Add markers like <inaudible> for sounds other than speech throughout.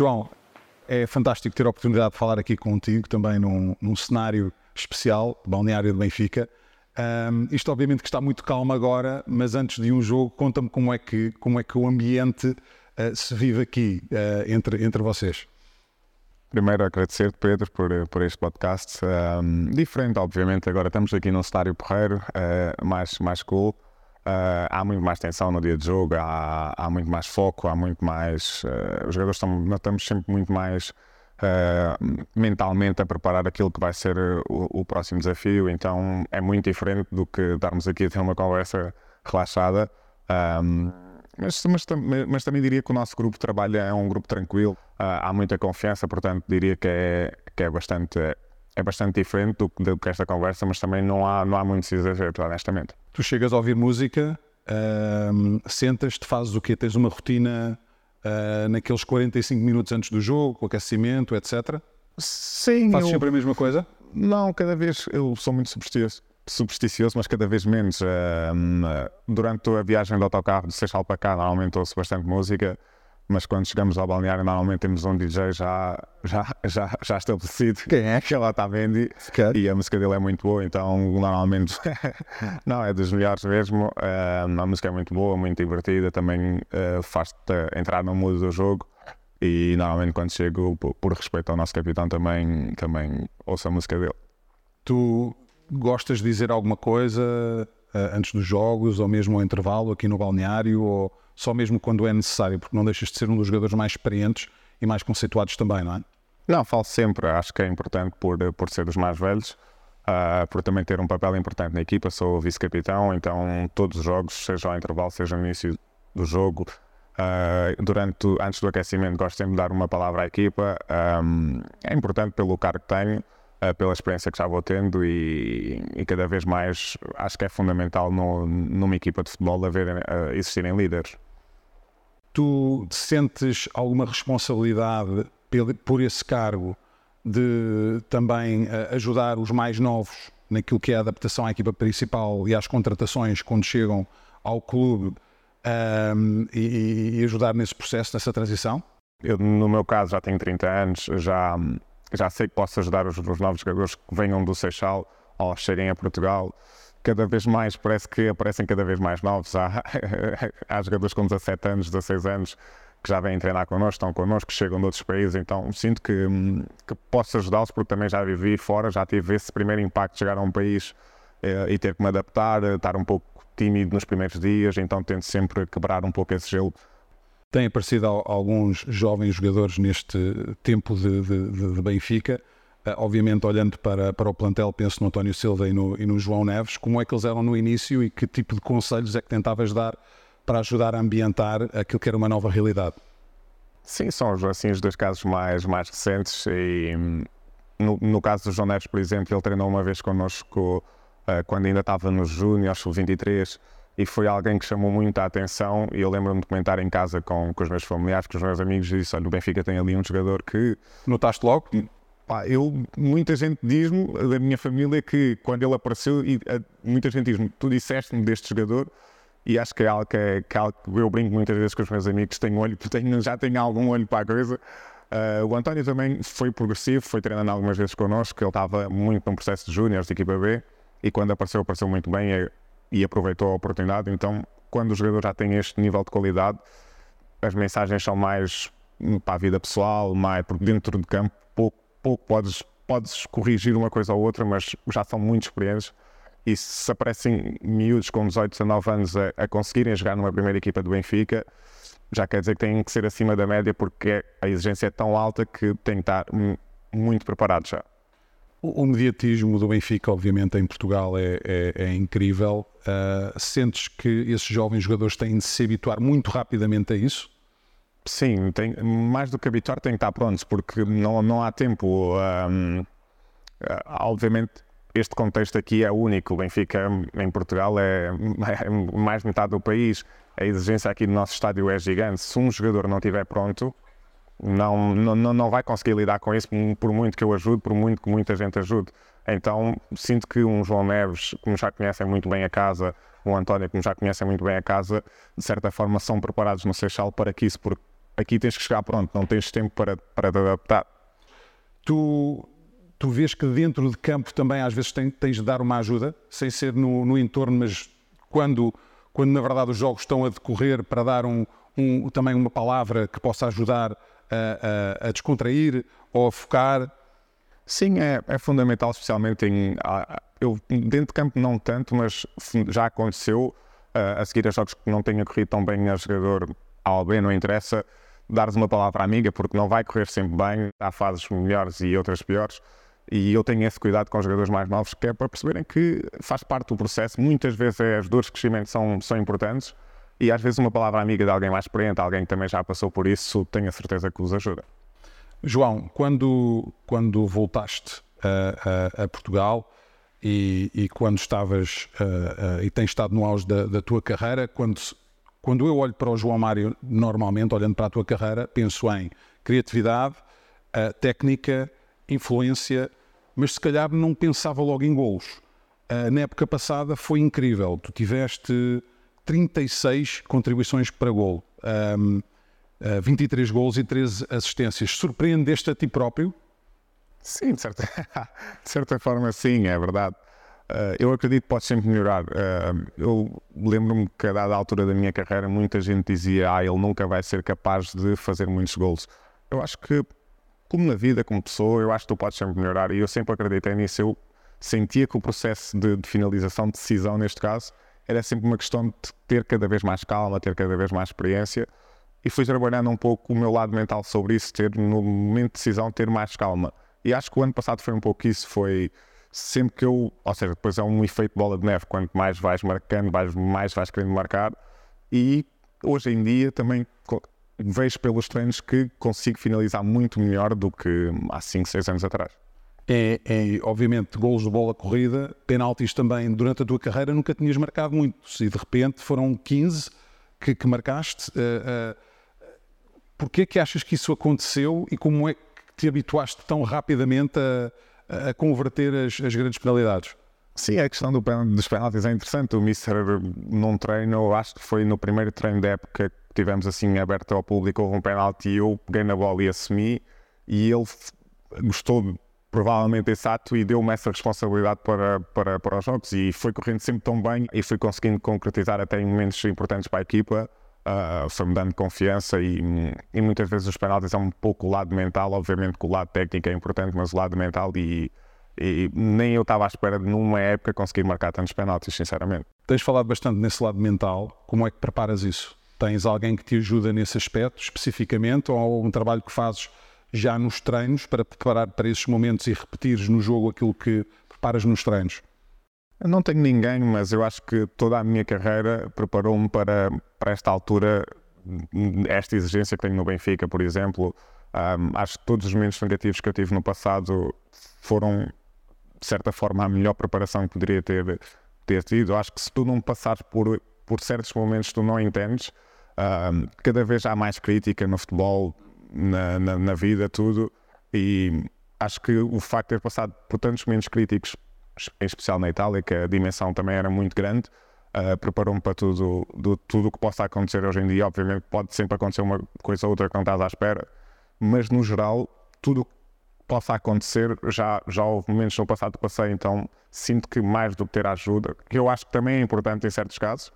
João, é fantástico ter a oportunidade de falar aqui contigo também num, num cenário especial, Balneário de Benfica. Um, isto obviamente que está muito calmo agora, mas antes de um jogo, conta-me como é que como é que o ambiente uh, se vive aqui uh, entre, entre vocês. Primeiro agradecer-te, Pedro, por, por este podcast. Um, diferente, obviamente, agora estamos aqui num cenário porreiro, uh, mais, mais cool. Uh, há muito mais tensão no dia de jogo, há, há muito mais foco, há muito mais. Uh, os jogadores estão, nós estamos sempre muito mais uh, mentalmente a preparar aquilo que vai ser o, o, próximo desafio, então é muito diferente do que darmos aqui <laughs> a ter uma conversa relaxada. Um, mas, mas, mas, também diria que o nosso grupo de trabalho é um grupo tranquilo, há muita confiança, portanto diria que é, que é bastante é bastante diferente do, do, que esta conversa, mas também não há, não há muitos exageros, honestamente. Tu chegas a ouvir música, uh, sentas-te, fazes o quê? Tens uma rotina uh, naqueles 45 minutos antes do jogo, com aquecimento, etc? Sim. Fazes eu... sempre a mesma coisa? Não, cada vez eu sou muito supersticioso, supersticioso mas cada vez menos. Uh, durante a viagem do autocarro de Seixal para cá, normalmente ouço bastante música mas quando chegamos ao balneário normalmente temos um DJ já, já, já, já estabelecido. Quem é? Que ela está vendo e a música dele é muito boa, então normalmente <laughs> não, é dos melhores mesmo. Uh, a música é muito boa, muito divertida, também uh, faz-te entrar no mundo do jogo e normalmente quando chego, por, por, respeito ao nosso capitão, também, também ouço a música dele. Tu gostas de dizer alguma coisa uh, antes dos jogos ou mesmo ao intervalo aqui no balneário ou só mesmo quando é necessário, porque não deixas de ser um dos jogadores mais experientes e mais conceituados também, não é? Não, falo sempre, acho que é importante por, por ser dos mais velhos, uh, por também ter um papel importante na equipa, sou vice-capitão, então todos os jogos, seja ao intervalo, seja no início do jogo, uh, durante, antes do aquecimento gosto sempre de dar uma palavra à equipa, um, é importante pelo cargo que tenho, uh, pela experiência que já vou tendo e, e, cada vez mais acho que é fundamental no, numa equipa de futebol haver, existirem líderes tu sentes alguma responsabilidade por esse cargo de também eh, ajudar os mais novos naquilo que é a adaptação à equipa principal e às contratações quando chegam ao clube um, ehm, e, e, ajudar nesse processo, nessa transição? Eu, no meu caso, já tenho 30 anos, já, já sei que posso ajudar os, os novos jogadores que venham do Seixal ou cheguem a Portugal cada vez mais, parece que aparecem cada vez mais novos. Há, <laughs> há jogadores com 17 anos, 16 anos que já vêm treinar connosco, estão connosco, chegam de outros países, então sinto que, que posso ajudá-los porque também já vivi fora, já tive esse primeiro impacto de chegar a um país eh, e ter que me adaptar, estar um pouco tímido nos primeiros dias, então tento sempre quebrar um pouco esse gelo. Tem aparecido alguns jovens jogadores neste tempo de, de, de Benfica obviamente, olhando para, para o plantel, penso no António Silva e no, e no João Neves, como é que eles eram no início e que tipo de conselhos é que tentavas dar para ajudar a ambientar aquilo que era uma nova realidade? Sim, são assim, os dois casos mais, mais recentes e no, no caso do João Neves, por exemplo, ele treinou uma vez connosco uh, quando ainda estava no Júnior, sub-23 e foi alguém que chamou muito a atenção e eu lembro-me de comentar em casa com, com os meus familiares, com os meus amigos e disse, olha, o Benfica tem ali um jogador que... Notaste logo? Pá, eu, muita gente diz-me, da minha família, que quando ele apareceu, e, a, muita gente diz-me, tu disseste-me deste jogador, e acho que é algo que, é, que, é algo que eu brinco muitas vezes com os meus amigos, tenho olho, <laughs> tenho, já tenho algum olho para a coisa. Uh, o António também foi progressivo, foi treinando algumas vezes connosco, ele estava muito num processo de júniores de equipa B, e quando apareceu, apareceu muito bem e, e aproveitou a oportunidade. Então, quando o jogador já tem este nível de qualidade, as mensagens são mais para a vida pessoal, mais porque dentro de campo pouco pouco podes, podes corrigir uma coisa ou outra, mas já são muito experientes. E se aparecem miúdos com 18, 19 anos a, a conseguirem jogar numa primeira equipa do Benfica, já quer dizer que têm que ser acima da média porque a exigência é tão alta que têm que estar muito preparados já. O, mediatismo do Benfica, obviamente, em Portugal é, é, é incrível. Uh, sentes que esses jovens jogadores têm de se habituar muito rapidamente a isso? Sim, tem, mais do que habituar, tem que estar prontos, porque não, não há tempo. Um, ah, obviamente, este contexto aqui é único. O Benfica em Portugal é, <laughs> é, mais metade do país. A exigência aqui do nosso estádio é gigante. Se um jogador não estiver pronto, não, não, não vai conseguir lidar com isso, por muito que eu ajude, por muito que muita gente ajude. Então, sinto que um João Neves, como já conhecem muito bem a casa, o António, como já conhecem muito bem a casa, de certa forma são preparados no Seixal para que isso, porque aqui tens que chegar pronto, não tens tempo para, para te adaptar. Tu, tu vês que dentro de campo também às vezes tens, tens de dar uma ajuda, sem ser no, no entorno, mas quando, quando na verdade os jogos estão a decorrer para dar um, um também uma palavra que possa ajudar a, a, a descontrair ou a focar? Sim, é, é fundamental, especialmente em. Eu, dentro de campo, não tanto, mas já aconteceu a seguir a jogos que não tenha corrido tão bem a jogador A ou B, não interessa, dares uma palavra amiga, porque não vai correr sempre bem, há fases melhores e outras piores. E eu tenho esse cuidado com os jogadores mais novos, que é para perceberem que faz parte do processo. Muitas vezes as dores de crescimento são, são importantes e às vezes uma palavra amiga de alguém mais experiente, alguém que também já passou por isso, tenho a certeza que os ajuda. João, quando, quando voltaste a, a, a Portugal, e, e quando estavas uh, e tens estado no auge da, da, tua carreira, quando, quando eu olho para o João Mário, normalmente, olhando para a tua carreira, penso em criatividade, uh, técnica, influência, mas se calhar não pensava logo em golos. na época passada foi incrível, tu tiveste 36 contribuições para golo, um, 23 golos e 13 assistências. Surpreendeste a ti próprio? Sim, de certa, <laughs> de certa forma, sim, é verdade. Uh, eu acredito que pode sempre melhorar. Uh, eu lembro-me que a dada altura da minha carreira muita gente dizia ah, ele nunca vai ser capaz de fazer muitos gols. Eu acho que, como na vida, como pessoa, eu acho que tu podes sempre melhorar e eu sempre acreditei nisso. Eu sentia que o processo de, de finalização, de decisão neste caso, era sempre uma questão de ter cada vez mais calma, ter cada vez mais experiência e fui trabalhando um pouco o meu lado mental sobre isso, ter no momento de decisão ter mais calma e acho que o ano passado foi um pouco isso, foi sempre que eu, ou seja, depois é um efeito bola de neve, quanto mais vais marcando, mais, mais vais querendo marcar, e hoje em dia também vejo pelos treinos que consigo finalizar muito melhor do que há 5, 6 anos atrás. É, é, obviamente, golos de bola corrida, penaltis também, durante a tua carreira nunca tinhas marcado muitos, e de repente foram 15 que, que marcaste. Uh, uh, Porquê é que achas que isso aconteceu e como é que te habituaste tão rapidamente a, a converter as, as, grandes penalidades? Sim, a questão do, dos penaltis é interessante. O Mister, num treino, acho que foi no primeiro treino da época que tivemos assim aberto ao público, houve um penalti e eu peguei na bola e assumi. E ele gostou provavelmente desse ato e deu-me essa responsabilidade para, para, para os jogos. E foi correndo sempre tão bem e fui conseguindo concretizar até em momentos importantes para a equipa uh, foi-me dando confiança e, e, muitas vezes os penaltis é um pouco o lado mental, obviamente que o lado técnico é importante, mas o lado mental e, e nem eu estava à espera de numa época conseguir marcar tantos penaltis, sinceramente. Tens falado bastante nesse lado mental, como é que preparas isso? Tens alguém que te ajuda nesse aspecto especificamente ou um trabalho que fazes já nos treinos para preparar para esses momentos e repetires no jogo aquilo que preparas nos treinos? Não tenho ninguém, mas eu acho que toda a minha carreira preparou-me para, para esta altura, esta exigência que tenho no Benfica, por exemplo. Um, acho que todos os momentos negativos que eu tive no passado foram, de certa forma, a melhor preparação que poderia ter, ter tido. Acho que se tu não passares por, por certos momentos tu não entendes, um, cada vez há mais crítica no futebol, na, na, na vida, tudo. E acho que o facto de ter passado por tantos momentos críticos em especial na Itália, que a dimensão também era muito grande, uh, preparou-me para tudo do, tudo o que possa acontecer hoje em dia. Obviamente pode sempre acontecer uma coisa ou outra que não estás à espera, mas no geral, tudo o que possa acontecer, já, já houve momentos no passado que passei, então sinto que mais do que ter ajuda, que eu acho que também é importante em certos casos,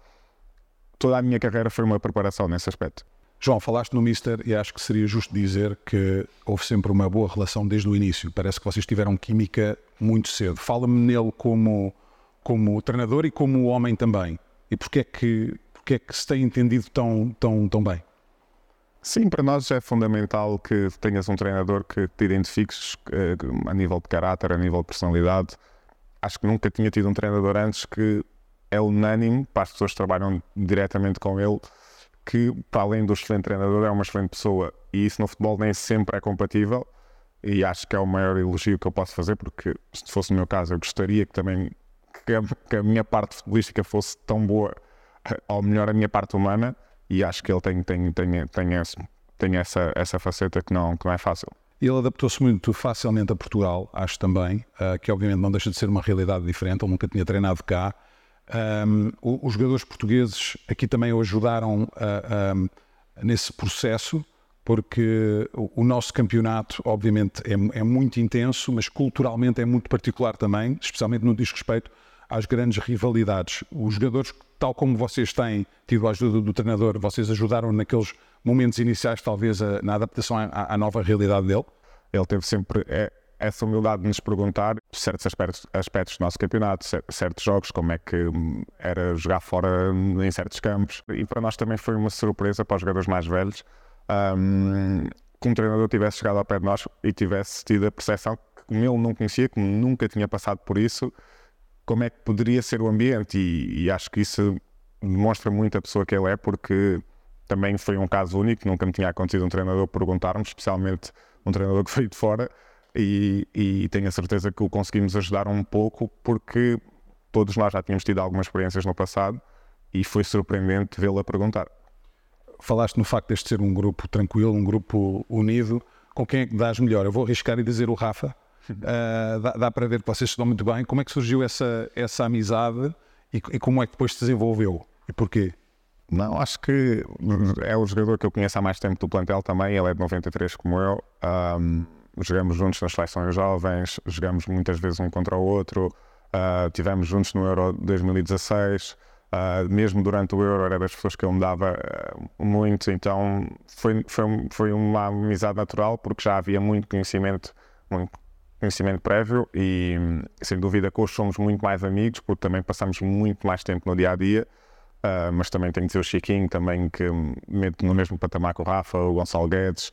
toda a minha carreira foi uma preparação nesse aspecto. João, falaste no Mister e acho que seria justo dizer que houve sempre uma boa relação desde o início. Parece que vocês tiveram química muito cedo. Fala-me nele como, como treinador e como homem também. E porquê é que, porquê é que se tem entendido tão, tão, tão bem? Sim, para nós é fundamental que tenhas um treinador que te identifiques eh, a nível de caráter, a nível de personalidade. Acho que nunca tinha tido um treinador antes que é unânime para as pessoas que trabalham diretamente com ele que, para além do excelente treinador, é uma excelente pessoa. E isso no futebol nem sempre é compatível. E acho que é o maior elogio que eu posso fazer, porque se fosse no meu caso, eu gostaria que também que a, que a minha parte futebolística fosse tão boa, <laughs> ou melhor, a minha parte humana. E acho que ele tem, tem, tem, tem, esse, tem essa, essa faceta que não, que não é fácil. Ele adaptou-se muito facilmente a Portugal, acho também, uh, que obviamente não deixa de ser uma realidade diferente. Ele nunca tinha treinado cá. Um, os jogadores portugueses aqui também o ajudaram nesse processo. Porque o, nosso campeonato, obviamente, é, é, muito intenso, mas culturalmente é muito particular também, especialmente no que diz respeito às grandes rivalidades. Os jogadores, tal como vocês têm tido a ajuda do treinador, vocês ajudaram naqueles momentos iniciais, talvez, a, na adaptação à, à, nova realidade dele? Ele teve sempre é, essa humildade de nos perguntar certos aspectos, aspectos do nosso campeonato, certos jogos, como é que hum, era jogar fora em certos campos. E para nós também foi uma surpresa para os jogadores mais velhos um, que um treinador tivesse chegado ao pé de nós e tivesse tido a percepção que, como ele não conhecia, como nunca tinha passado por isso, como é que poderia ser o ambiente. E, e acho que isso demonstra muito a pessoa que ele é, porque também foi um caso único, nunca me tinha acontecido um treinador perguntar-me, especialmente um treinador <laughs> que veio de fora, e, e, tenho a certeza que o conseguimos ajudar um pouco, porque todos nós já tínhamos tido algumas experiências no passado e foi surpreendente vê-lo a perguntar falaste no facto deste ser um grupo tranquilo, um grupo unido. Com quem é que dás melhor? Eu vou arriscar e dizer o Rafa. Uh, dá, dá, para ver que vocês se dão muito bem. Como é que surgiu essa, essa amizade e, e, como é que depois se desenvolveu? E porquê? Não, acho que é o jogador que eu conheço há mais tempo do plantel também. Ele é de 93 como eu. Um, jogamos juntos nas seleções jovens, jogamos muitas vezes um contra o outro. Uh, tivemos juntos no Euro 2016. Uh, mesmo durante o Euro era das pessoas que ele me dava uh, muito, então foi, foi, foi uma amizade natural porque já havia muito conhecimento, muito conhecimento prévio e sem dúvida que hoje somos muito mais amigos porque também passamos muito mais tempo no dia a dia. Uh, mas também tenho de dizer o Chiquinho, também que meto no mesmo patamar que o Rafa, o Gonçalo Guedes.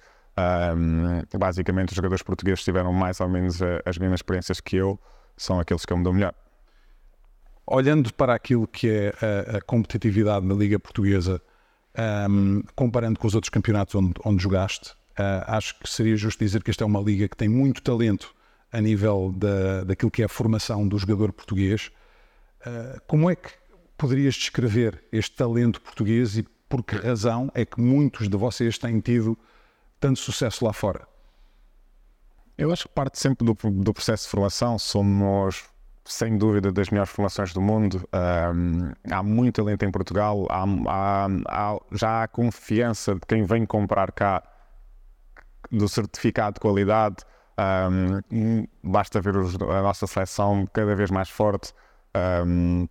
basicamente, os jogadores portugueses tiveram mais ou menos as mesmas experiências que eu, são aqueles que eu me dou melhor olhando para aquilo que é a, a competitividade na Liga Portuguesa, um, comparando com os outros campeonatos onde, onde jogaste, uh, acho que seria justo dizer que esta é uma liga que tem muito talento a nível da, daquilo que é a formação do jogador português. Uh, como é que poderias descrever este talento português e por que razão é que muitos de vocês têm tido tanto sucesso lá fora? Eu acho que parte sempre do, do processo de formação. Somos sem dúvida, das melhores formações do mundo. Um, há muito talento em Portugal, há, há, há, já há confiança de quem vem comprar cá do certificado de qualidade. Um, basta ver os, a nossa seleção cada vez mais forte. Um,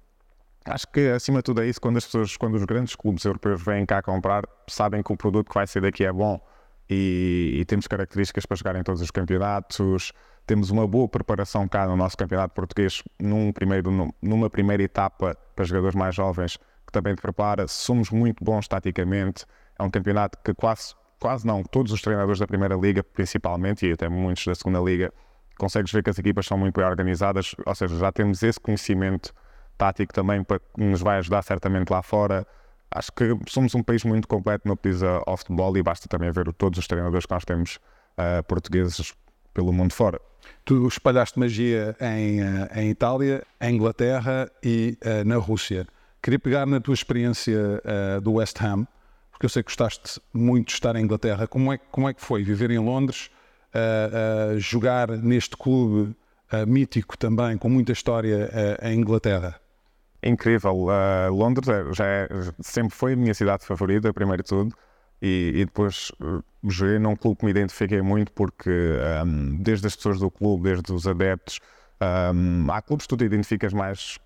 acho que acima de tudo é isso, quando as pessoas, quando os grandes clubes europeus vêm cá comprar, sabem que o produto que vai ser daqui é bom e, e temos características para jogar em todos os campeonatos temos uma boa preparação cá no nosso campeonato português, num primeiro, numa primeira etapa para jogadores mais jovens, que também te prepara. Somos muito bons taticamente. É um campeonato que quase, quase não, todos os treinadores da Primeira Liga, principalmente, e até muitos da Segunda Liga, consegues ver que as equipas são muito bem organizadas, ou seja, já temos esse conhecimento tático também que nos vai ajudar certamente lá fora. Acho que somos um país muito completo no que diz ao futebol e basta também ver todos os treinadores que nós temos uh, portugueses pelo mundo fora. Tu espalhaste magia em, eh, em Itália, em Inglaterra e uh, na Rússia. Queria pegar na tua experiência uh, do West Ham, porque eu sei que gostaste muito de estar em Inglaterra. Como é, como é que foi viver em Londres, uh, jogar neste clube mítico também, com muita história em Inglaterra? Incrível. Londres é, já é, sempre foi a minha cidade favorita, primeiro de tudo. E, e, depois uh, joguei num clube que me identifiquei muito porque um, desde as pessoas do clube, desde os adeptos, um, há clubes que tu te identificas mais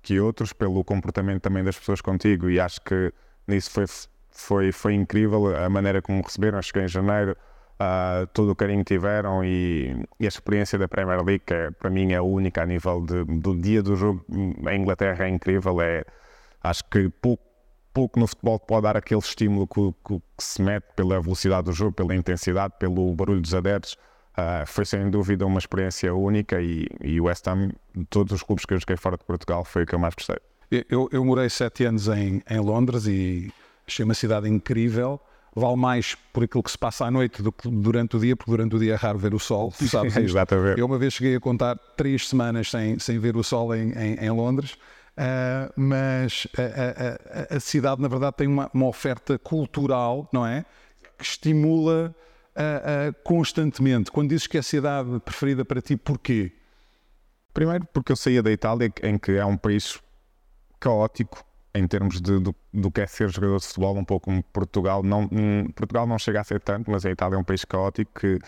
que outros pelo comportamento também das pessoas contigo e acho que nisso foi, foi, foi incrível a maneira como me receberam. Eu cheguei em janeiro, uh, todo o carinho que tiveram e, e, a experiência da Premier League, que é, para mim é única a nível de, do dia do jogo em Inglaterra, é incrível. É, acho que pouco pouco no futebol pode dar aquele estímulo que, que, que, se mete pela velocidade do jogo, pela intensidade, pelo barulho dos adeptos. Uh, foi sem dúvida uma experiência única e, e o West Ham, de todos os clubes que eu joguei fora de Portugal, foi o que eu mais gostei. Eu, eu morei sete anos em, em, Londres e achei uma cidade incrível. Vale mais por aquilo que se passa à noite do que durante o dia, porque durante o dia é raro ver o sol. <laughs> Sabes Exatamente. Eu uma vez cheguei a contar três semanas sem, sem ver o sol em, em, em Londres. Uh, mas a, a, a, cidade, na verdade, tem uma, uma, oferta cultural, não é? Que estimula uh, constantemente. Quando dizes que é a cidade preferida para ti, porquê? Primeiro, porque eu saía da Itália, em que é um país caótico, em termos de, do, do que é ser jogador de futebol, um pouco como Portugal. Não, hum, Portugal não chega a ser tanto, mas a Itália é um país caótico que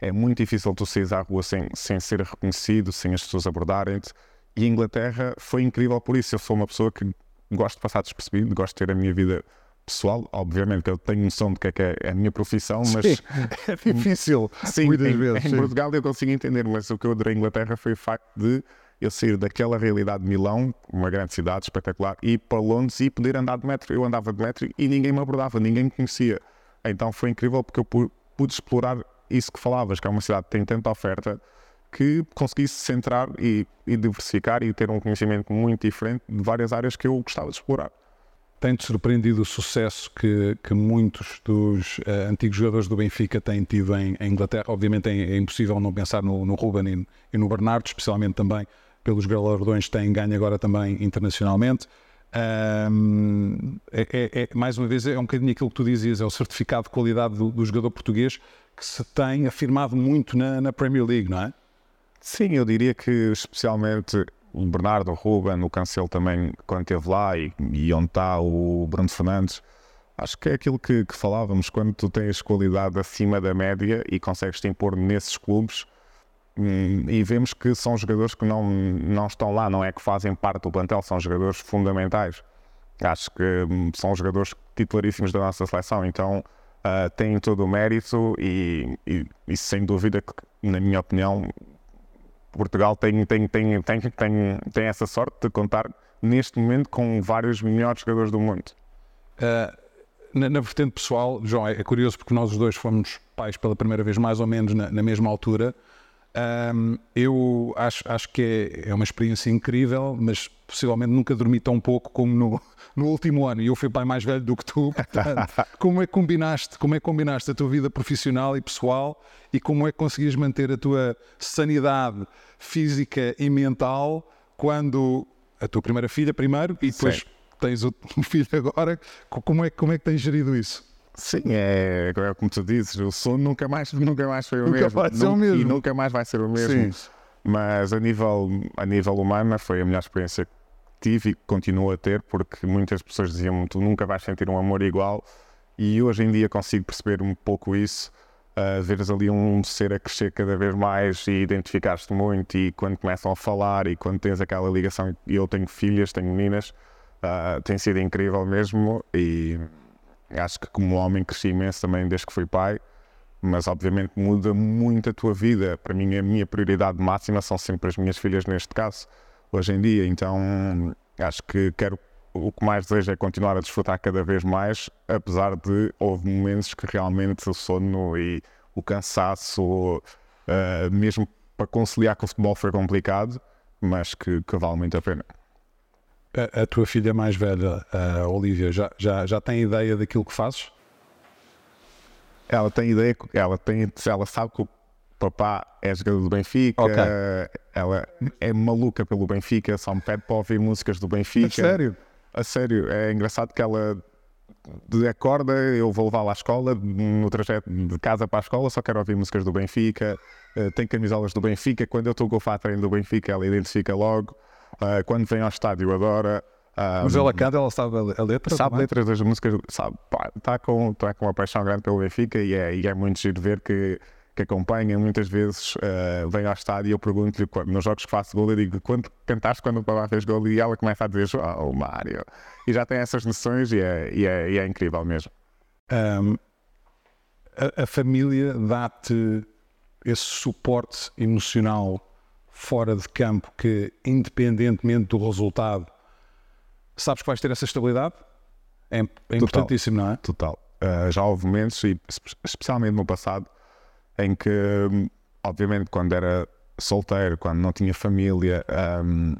é muito difícil tu sair à rua sem, sem ser reconhecido, sem as pessoas abordarem-te. E a Inglaterra foi incrível por isso. Eu sou uma pessoa que gosto de passar despercebido, gosto de ter a minha vida pessoal. Obviamente que eu tenho noção de que é, que é a minha profissão, mas Sim, <laughs> é difícil sim, muitas em, vezes. em sim. Portugal eu consigo entender, mas o que eu adorei em Inglaterra foi o facto de eu sair daquela realidade de Milão, uma grande cidade espetacular, e ir para Londres e poder andar de metro. Eu andava de metro e ninguém me abordava, ninguém me conhecia. Então foi incrível porque eu pu- pude explorar isso que falavas, que é uma cidade que tem tanta oferta que conseguisse centrar e, e diversificar e ter um conhecimento muito diferente de várias áreas que eu gostava de explorar. Tem-te surpreendido o sucesso que, que muitos dos eh, antigos jogadores do Benfica têm tido em, em Inglaterra? Obviamente é, é impossível não pensar no, no Ruben e, e no Bernardo, especialmente também pelos galardões que têm ganho agora também internacionalmente. Ahm, é, é- é- mais uma vez, é um bocadinho aquilo que tu dizias, é o certificado de qualidade do, do jogador português que se tem afirmado muito na, na Premier League, não é? Sim, eu diria que especialmente o Bernardo, o Ruben, o Cancelo também, quando esteve lá, e, e onde está o Bruno Fernandes, acho que é aquilo que, que falávamos, quando tu tens qualidade acima da média e consegues te impor nesses clubes, hum, e vemos que são jogadores que não, não estão lá, não é que fazem parte do plantel, são jogadores fundamentais. Acho que hum, são jogadores titularíssimos da nossa seleção, então ah, têm todo o mérito e, e, e sem dúvida que, na minha opinião, Portugal tem, tem, tem, tem, tem, tem essa sorte de contar neste momento com vários melhores jogadores do mundo. Uh, na, na vertente pessoal, João, é, é curioso porque nós os dois fomos pais pela primeira vez, mais ou menos na, na mesma altura. Um, eu acho, acho que é, é uma experiência incrível, mas possivelmente nunca dormi tão pouco como no, <laughs> no último ano. E eu fui pai mais velho do que tu. <laughs> Portanto, como é que combinaste? Como é que combinaste a tua vida profissional e pessoal e como é que conseguias manter a tua sanidade física e mental quando a tua primeira filha primeiro e depois Sim. tens o um <laughs> filho agora? Co- Como é, como é que tens gerido isso? Sim, é, é como tu dizes, o sono nunca mais, <laughs> nunca mais foi o Nunca mesmo. vai ser o mesmo. E nunca mais vai ser o mesmo. Sim. Mas a nível, a nível humano foi a melhor experiência que tive e que continuo a ter, porque muitas pessoas diziam tu nunca vais sentir um amor igual. E hoje em dia consigo perceber um pouco isso. Uh, veres ali um ser a crescer cada vez mais e identificares-te muito e quando começam a falar e quando tens aquela ligação e eu tenho filhas, tenho meninas uh, tem sido incrível mesmo e acho que como homem cresci imenso também desde que fui pai mas obviamente muda muito a tua vida para mim a minha prioridade máxima são sempre as minhas filhas neste caso hoje em dia então acho que quero o que mais desejo é continuar a desfrutar cada vez mais, apesar de houve momentos que realmente o sono e o cansaço, eh, mesmo para conciliar com o futebol foi complicado, mas que, que vale muito a pena. A, a tua filha mais velha, a Olivia, já, já, já tem ideia daquilo que fazes? Ela tem ideia, ela, tem, ela sabe que o papá é jogador do Benfica, Ok. ela é maluca pelo Benfica, só me pede para ouvir músicas do Benfica. A sério, é engraçado que ela acorda, eu vou levá-la à escola, no trajeto de casa para a escola, só quero ouvir músicas do Benfica, eh, tem camisolas do Benfica, quando eu estou com o fato treino do Benfica, ela identifica logo, Eh, quando vem ao estádio adora. Ah, Mas ela canta, ela sabe a, letra? sabe também? letras das músicas, sabe, está com, tá com uma paixão grande pelo Benfica e é, e é muito giro ver que, que acompanha. Muitas vezes eh, vem ao estádio e eu pergunto-lhe, nos jogos que faço gol, eu digo, quando cantaste quando o papá fez gol? E ela começa a dizer, João, Mário. E já tem essas noções e é, e é, e é incrível mesmo. Ahm, a, a família dá-te esse suporte emocional fora de campo que, independentemente do resultado, sabes que vais ter essa estabilidade? É, é importantíssimo, não é? Total. Uh, já houve momentos, e espe- especialmente no passado, em que, hum, obviamente, quando era solteiro, quando não tinha família, hum,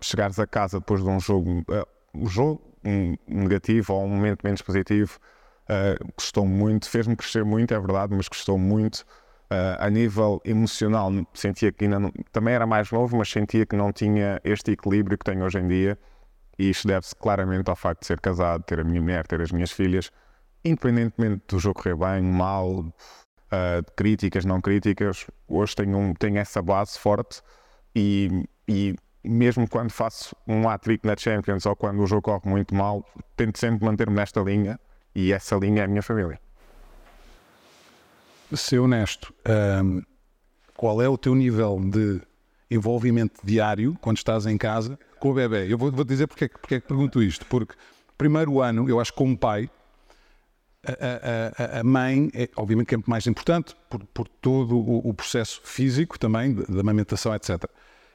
chegares a casa depois de um jogo, uh, um jogo um, negativo ou um momento menos positivo, uh, custou muito, fez-me crescer muito, é verdade, mas custou muito. Uh, a nível emocional, sentia que ainda não, também era mais novo, mas sentia que não tinha este equilíbrio que tenho hoje em dia. E isto deve-se claramente ao facto de ser casado, ter a minha mulher, ter as minhas filhas, independentemente do jogo correr bem, mal, uh, críticas, não críticas, hoje tenho, um, tenho essa base forte e, e mesmo quando faço um hat-trick na Champions ou quando o jogo corre muito mal, tento sempre manter-me nesta linha e essa linha é a minha família. Ser honesto, hum, qual é o teu nível de envolvimento diário quando estás em casa com o bebê? Eu vou, vou dizer porque, é porque é que pergunto isto. Porque primeiro ano, eu acho que como pai, a, a, a, mãe é obviamente é mais importante por, por todo o, o, processo físico também, da amamentação, etc.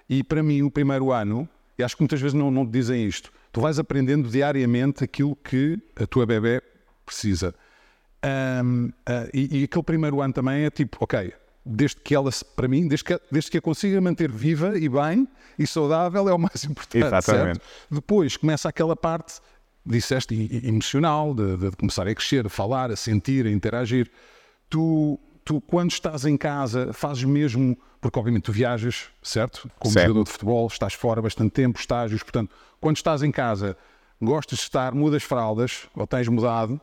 E para mim, o primeiro ano, e acho que muitas vezes não, não te dizem isto, tu vais aprendendo diariamente aquilo que a tua bebê precisa. Um, uh, e, e, aquele primeiro ano também é tipo, ok, desde que ela, para mim, desde que, desde que a consiga manter viva e bem e saudável é o mais <laughs> importante. Exatamente. Certo? Depois começa aquela parte, disseste, emocional, de, de, começar a crescer, a falar, a sentir, a interagir. Tu, tu, quando estás em casa, fazes mesmo, porque obviamente tu viajas, certo? Como certo. jogador de futebol, estás fora bastante tempo, estágios, portanto, quando estás em casa, gostas de estar, mudas fraldas, ou tens mudado,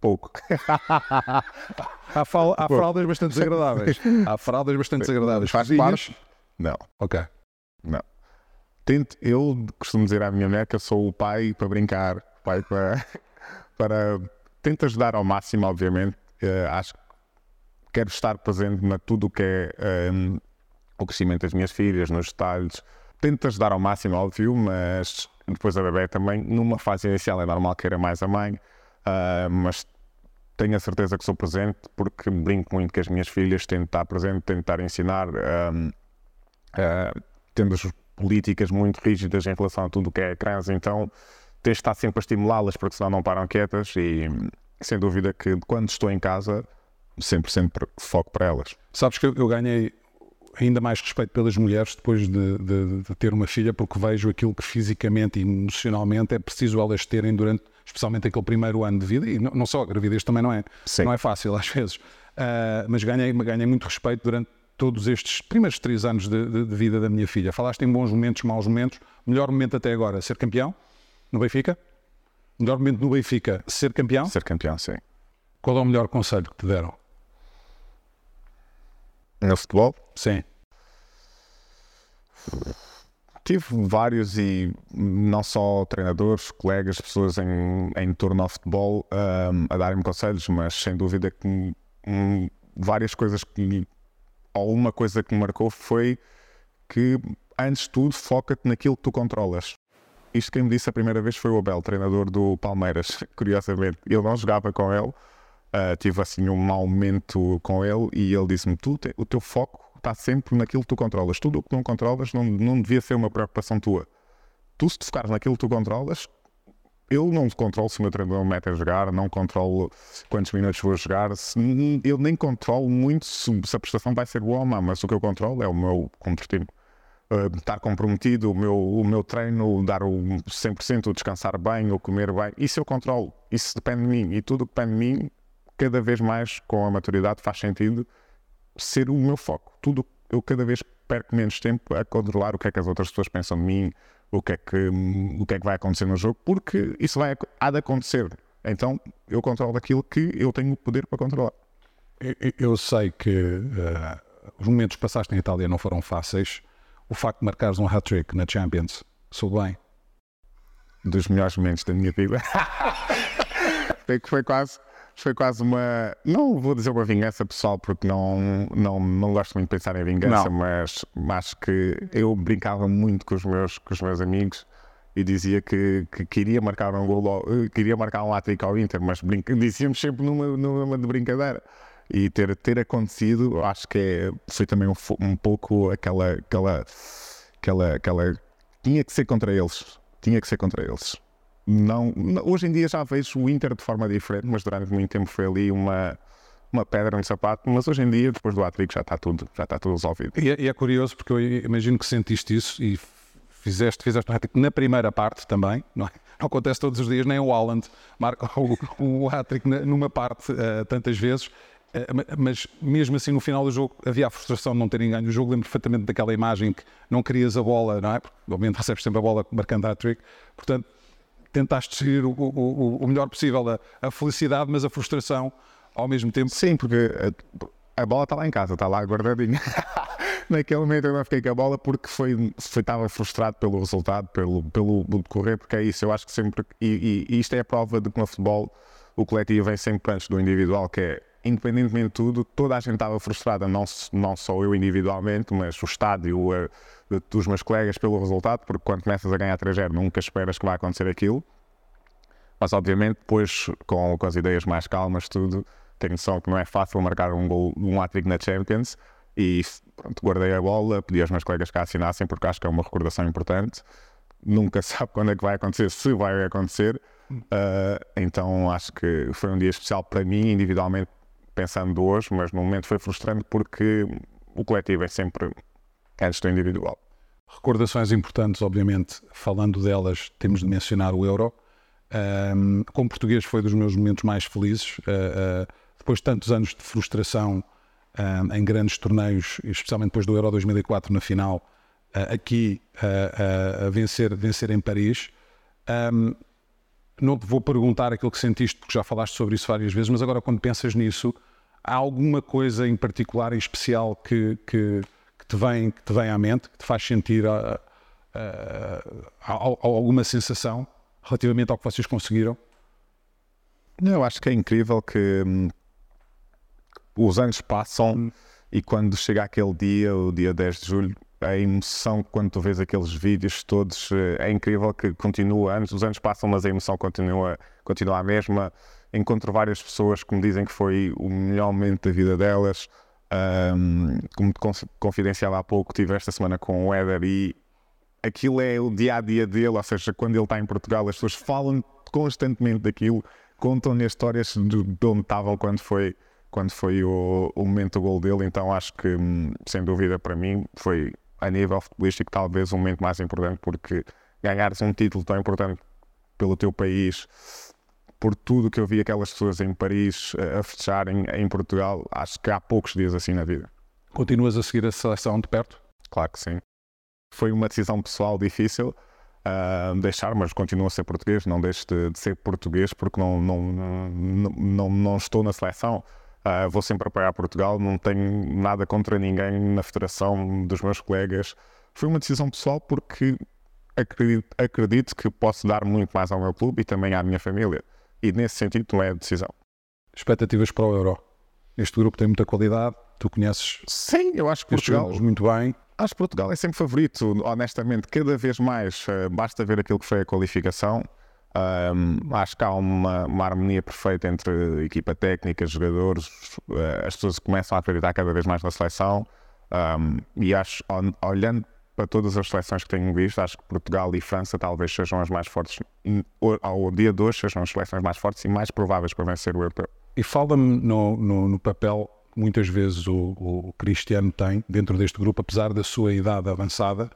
pouco. <laughs> há, fal, há fraldas bastante desagradáveis. Há fraldas bastante desagradáveis. Faz parte? Não. Ok. Não. Tento, eu costumo dizer à minha mulher que eu sou o pai para brincar, pai para. <laughs> para tento ajudar ao máximo, obviamente. Uh, acho que quero estar presente na tudo o que é um, o crescimento das minhas filhas, nos detalhes. Tento ajudar ao máximo, óbvio, mas depois a bebê também, numa fase inicial, é normal que era mais a mãe. Uh, mas tenho a certeza que sou presente porque brinco muito com as minhas filhas, tento estar presente, tento estar a ensinar, um, uh, tendo as políticas muito rígidas em relação a tudo o que é ecrãs, então tens de estar sempre a estimulá-las porque senão não param quietas e sem dúvida que quando estou em casa sempre, sempre foco para elas. Sabes que eu ganhei ainda mais respeito pelas mulheres depois de, de, de, ter uma filha, porque vejo aquilo que fisicamente e emocionalmente é preciso elas terem durante, especialmente aquele primeiro ano de vida, e não, não só, a gravidez também não é, não é fácil <laughs> às vezes, uh, mas ganhei, ganhei muito respeito durante todos estes primeiros três anos de, de, de, vida da minha filha. Falaste em bons momentos, maus momentos, melhor momento até agora, ser campeão no Benfica? Melhor momento no Benfica, ser campeão? Ser campeão, sim. Qual é o melhor conselho que te deram? No futebol? Sim. Tive vários e não só treinadores, colegas, pessoas em, em torno ao futebol um, a darem-me conselhos, mas sem dúvida que um, várias coisas que ou uma coisa que me marcou foi que antes de tudo foca-te naquilo que tu controlas. Isto quem me disse a primeira vez foi o Abel, treinador do Palmeiras, <laughs> curiosamente. Eu não jogava com ele, uh, tive assim um mau momento com ele e ele disse-me: tu, o teu foco está sempre naquilo que tu controlas. Tudo o que não controlas não, não devia ser uma preocupação tua. Tu, se te focares naquilo que tu controlas, eu não controlo se o meu treinador me mete a jogar, não controlo quantos minutos vou jogar, eu nem controlo muito se, a prestação vai ser boa ou má, mas o que eu controlo é o meu contra-time. Uh, estar comprometido, o meu, o meu treino, dar o 100%, descansar bem, ou comer bem, isso eu controlo, isso depende de mim e tudo que depende de mim, cada vez mais com a maturidade faz sentido ser o meu foco. Tudo, eu cada vez perco menos tempo a controlar o que é que as outras pessoas pensam de mim, o que é que, o que, é que vai acontecer no jogo, porque isso vai, há de acontecer. Então eu controlo aquilo que eu tenho o poder para controlar. Eu sei que uh, os momentos que passaste em Itália não foram fáceis. O facto de marcares um hat-trick na Champions, sou bem. Dos melhores momentos da minha vida. <laughs> foi, foi quase foi quase uma. Não vou dizer uma vingança pessoal, porque não, não, não gosto muito de pensar em vingança, não. mas acho que eu brincava muito com os meus, com os meus amigos e dizia que, que queria marcar um gol, queria marcar um hat ao Inter, mas brinca, <laughs> dizíamos sempre numa, numa de brincadeira. E ter, ter acontecido, acho que é, foi também um, um pouco aquela, aquela, aquela, aquela. Tinha que ser contra eles. Tinha que ser contra eles não, hoje em dia já vejo o Inter de forma diferente, mas durante muito tempo foi ali uma, uma pedra no sapato, mas hoje em dia, depois do Atrico, já está tudo, já está tudo resolvido. E é, e é, curioso porque eu imagino que sentiste isso e fizeste, fizeste na primeira parte também, não, é? não acontece todos os dias, nem o Haaland marca o, o hat-trick numa parte uh, tantas vezes, uh, mas mesmo assim no final do jogo havia a frustração de não terem ganho o jogo, lembro perfeitamente daquela imagem que não querias a bola, não é? Porque obviamente <laughs> recebes sempre a bola marcando hat-trick, portanto tentaste seguir o, o, o melhor possível a, a, felicidade, mas a frustração ao mesmo tempo. Sim, porque a, a bola está lá em casa, está lá guardadinha. <laughs> naquele momento eu não fiquei com a bola porque foi, foi, estava frustrado pelo resultado, pelo, pelo decorrer, porque é isso, eu acho que sempre, e, e, e isto é a prova de que no futebol o coletivo vem sempre antes do individual, que é, independentemente de tudo, toda a gente estava frustrada, não, não só eu individualmente, mas o estádio, dos meus colegas pelo resultado, porque quando começas a ganhar 3-0 nunca esperas que vai acontecer aquilo. Mas obviamente depois com, com as ideias mais calmas, tudo, tenho noção que não é fácil marcar um gol, um hat na Champions e pronto, guardei a bola, pedi aos meus colegas que a assinassem porque acho que é uma recordação importante. Nunca <laughs> sabe quando é que vai acontecer, se vai acontecer. Uh, então acho que foi um dia especial para mim, individualmente, pensando hoje, mas no momento foi frustrante porque o coletivo é sempre antes do individual. Recordações importantes, obviamente, falando delas, temos de mencionar o Euro. Um, como português, foi dos meus momentos mais felizes. Uh, uh, depois de tantos anos de frustração um, em grandes torneios, especialmente depois do Euro 2004 na final, uh, aqui a vencer, vencer em Paris. Um, não te vou perguntar aquilo que sentiste, porque já falaste sobre isso várias vezes, mas agora, quando pensas nisso, há alguma coisa em particular, em especial, que, que te vem, que te vem à mente, que te faz sentir a, a, a, alguma sensação relativamente ao que vocês conseguiram? Eu acho que é incrível que hum, os anos passam hum. e quando chega aquele dia, o dia 10 de julho, a emoção quando tu vês aqueles vídeos todos eh, é incrível que continua anos, os anos passam, mas a emoção continua, continua a mesma. Encontro várias pessoas que me dizem que foi o melhor momento da vida delas. Um, como te confidenciava há pouco, tive esta semana com o Éder e aquilo é o dia a dia dele, ou seja, quando ele está em Portugal, as pessoas falam constantemente daquilo, contam-lhe histórias de, de onde estavam quando foi, quando foi o, o momento do gol dele. Então acho que, hum, sem dúvida, para mim, foi a nível futebolístico talvez o momento mais importante, porque ganhares um título tão importante pelo teu país por tudo que eu vi aquelas pessoas em Paris eh, a fecharem em Portugal, acho que há poucos dias assim na vida. Continuas a seguir a seleção de perto? Claro que sim. Foi uma decisão pessoal difícil uh, deixar, mas continuo a ser português, não deixo de, de ser português porque não, não, não, não, não estou na seleção. Uh, vou sempre apoiar Portugal, não tenho nada contra ninguém na federação, dos meus colegas. Foi uma decisão pessoal porque acredito, acredito que posso dar muito mais ao meu clube e também à minha família e nesse sentido tomei a decisão. Expectativas para o Euro? Este grupo tem muita qualidade, tu conheces. Sim, eu acho que Portugal. muito bem. Acho que Portugal é sempre favorito, honestamente, cada vez mais. Uh, basta ver aquilo que foi a qualificação. Um, acho que há uma, uma, harmonia perfeita entre equipa técnica, jogadores, uh, as pessoas começam a acreditar cada vez mais na seleção. Um, e acho, olhando para todas as seleções que tenho visto, acho que Portugal e França talvez sejam as mais fortes, ao dia de hoje, sejam as seleções mais fortes e mais prováveis para vencer o europeu. E fala-me no, no, no, papel que muitas vezes o, o, Cristiano tem dentro deste grupo, apesar da sua idade avançada,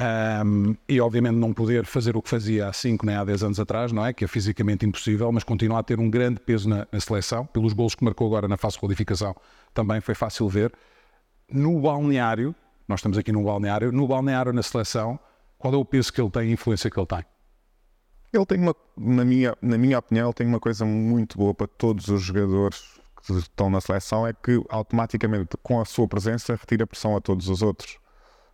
um, e obviamente não poder fazer o que fazia há 5 nem há 10 anos atrás, não é? Que é fisicamente impossível, mas continua a ter um grande peso na, na seleção, pelos gols que marcou agora na fase de qualificação, também foi fácil ver. No balneário, nós estamos aqui num balneário, no balneário, na seleção, qual é o peso que ele tem, a influência que ele tem? Ele tem uma, na minha, na minha opinião, ele tem uma coisa muito boa para todos os jogadores que estão na seleção, é que automaticamente, com a sua presença, retira pressão a todos os outros.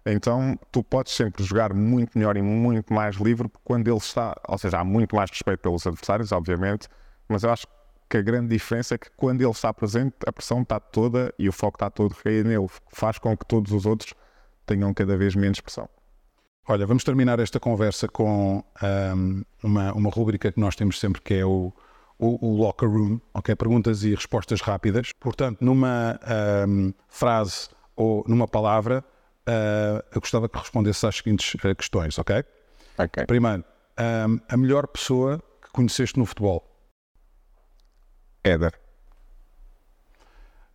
Então, tu podes sempre jogar muito melhor e muito mais livre quando ele está, ou seja, há muito mais respeito pelos adversários, obviamente, mas eu acho que a grande diferença é que quando ele está presente, a pressão está toda e o foco está todo recaído nele, faz com que todos os outros tenham cada vez menos pressão. Olha, vamos terminar esta conversa com um, uma, uma rubrica que nós temos sempre que é o, o, o, locker room, ok? Perguntas e respostas rápidas. Portanto, numa um, frase ou numa palavra, uh, eu gostava que respondesse às seguintes uh, questões, ok? Ok. Primeiro, um, a melhor pessoa que conheceste no futebol? Éder.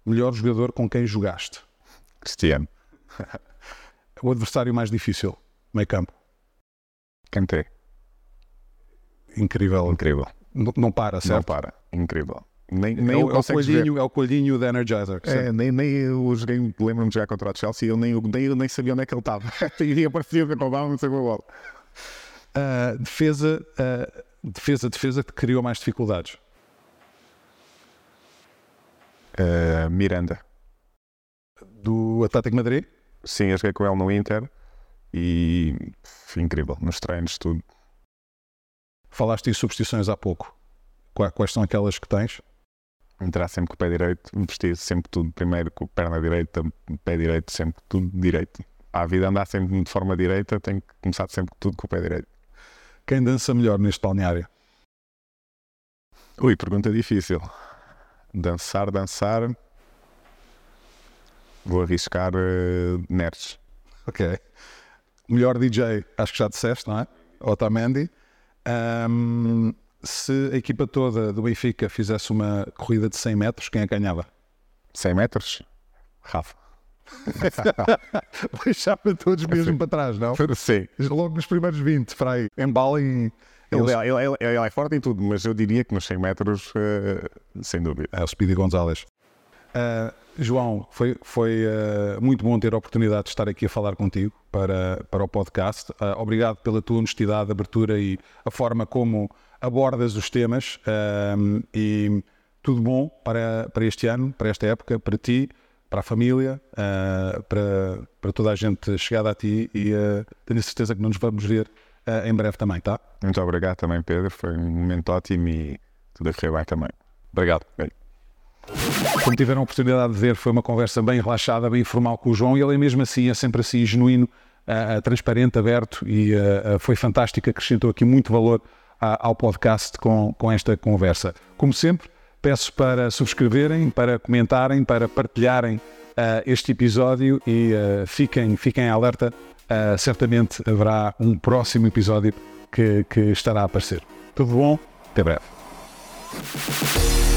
Melhor jogador com quem jogaste? Cristiano. <laughs> o adversário mais difícil, meio campo? Kanté. Incrível. Incrível. Não, não para, certo? Não para. Incrível. Nem, nem é, o, é, o coelhinho, é o coelhinho da Energizer. É, nem, nem eu joguei, lembro-me de jogar contra o Chelsea, eu nem, nem, eu nem sabia onde é que ele estava. e aparecia que roubava, não sei qual uh, defesa, uh, defesa, defesa que criou mais dificuldades. Uh, Miranda. Do Atlético Madrid? Sim, eu joguei com ele no Inter e foi incrível, nos treinos, tudo. Falaste em substituições há pouco. Qua- Quais são aquelas que tens? Entrar sempre com o pé direito, vestir sempre tudo primeiro com a perna direita, pé direito, sempre tudo direito. A vida andar sempre de forma direita, tem que começar sempre tudo com o pé direito. Quem dança melhor neste balneário? Ui, pergunta difícil. Dançar, dançar. Vou arriscar uh, nerds. Ok. Melhor DJ, acho que já disseste, não é? Otamendi. Ahm, se a equipa toda do Benfica fizesse uma corrida de 100 metros, quem é que ganhava? 100 metros? Rafa. <laughs> Deixava todos mesmo para trás, não? Sim. Logo nos primeiros 20, Frei. Embalem. Ele, Eles... ele, ele, ele é forte em tudo, mas eu diria que nos 100 metros, eh, sem dúvida. É o Speedy Gonzalez. Ah, João, foi, foi ah, muito bom ter a oportunidade de estar aqui a falar contigo para, para o podcast. Obrigado pela tua honestidade, abertura e a forma como abordas os temas. Ah, e tudo bom para, para este ano, para esta época, para ti, para a família, ah, para, para toda a gente chegada a ti e ah, tenho certeza que não nos vamos ver ah, em breve também, tá? Muito obrigado também, Pedro. Foi um momento ótimo e tudo a correr bem também. Obrigado. Como tiveram a oportunidade de ver, foi uma conversa bem relaxada, bem informal com o João e ele é mesmo assim, é sempre assim, genuíno, uh, transparente, aberto e uh, foi fantástico, acrescentou aqui muito valor uh, ao podcast com, com esta conversa. Como sempre, peço para subscreverem, para comentarem, para partilharem este episódio e fiquem, fiquem alerta, certamente haverá um próximo episódio que, que estará a aparecer. Tudo bom? Até breve.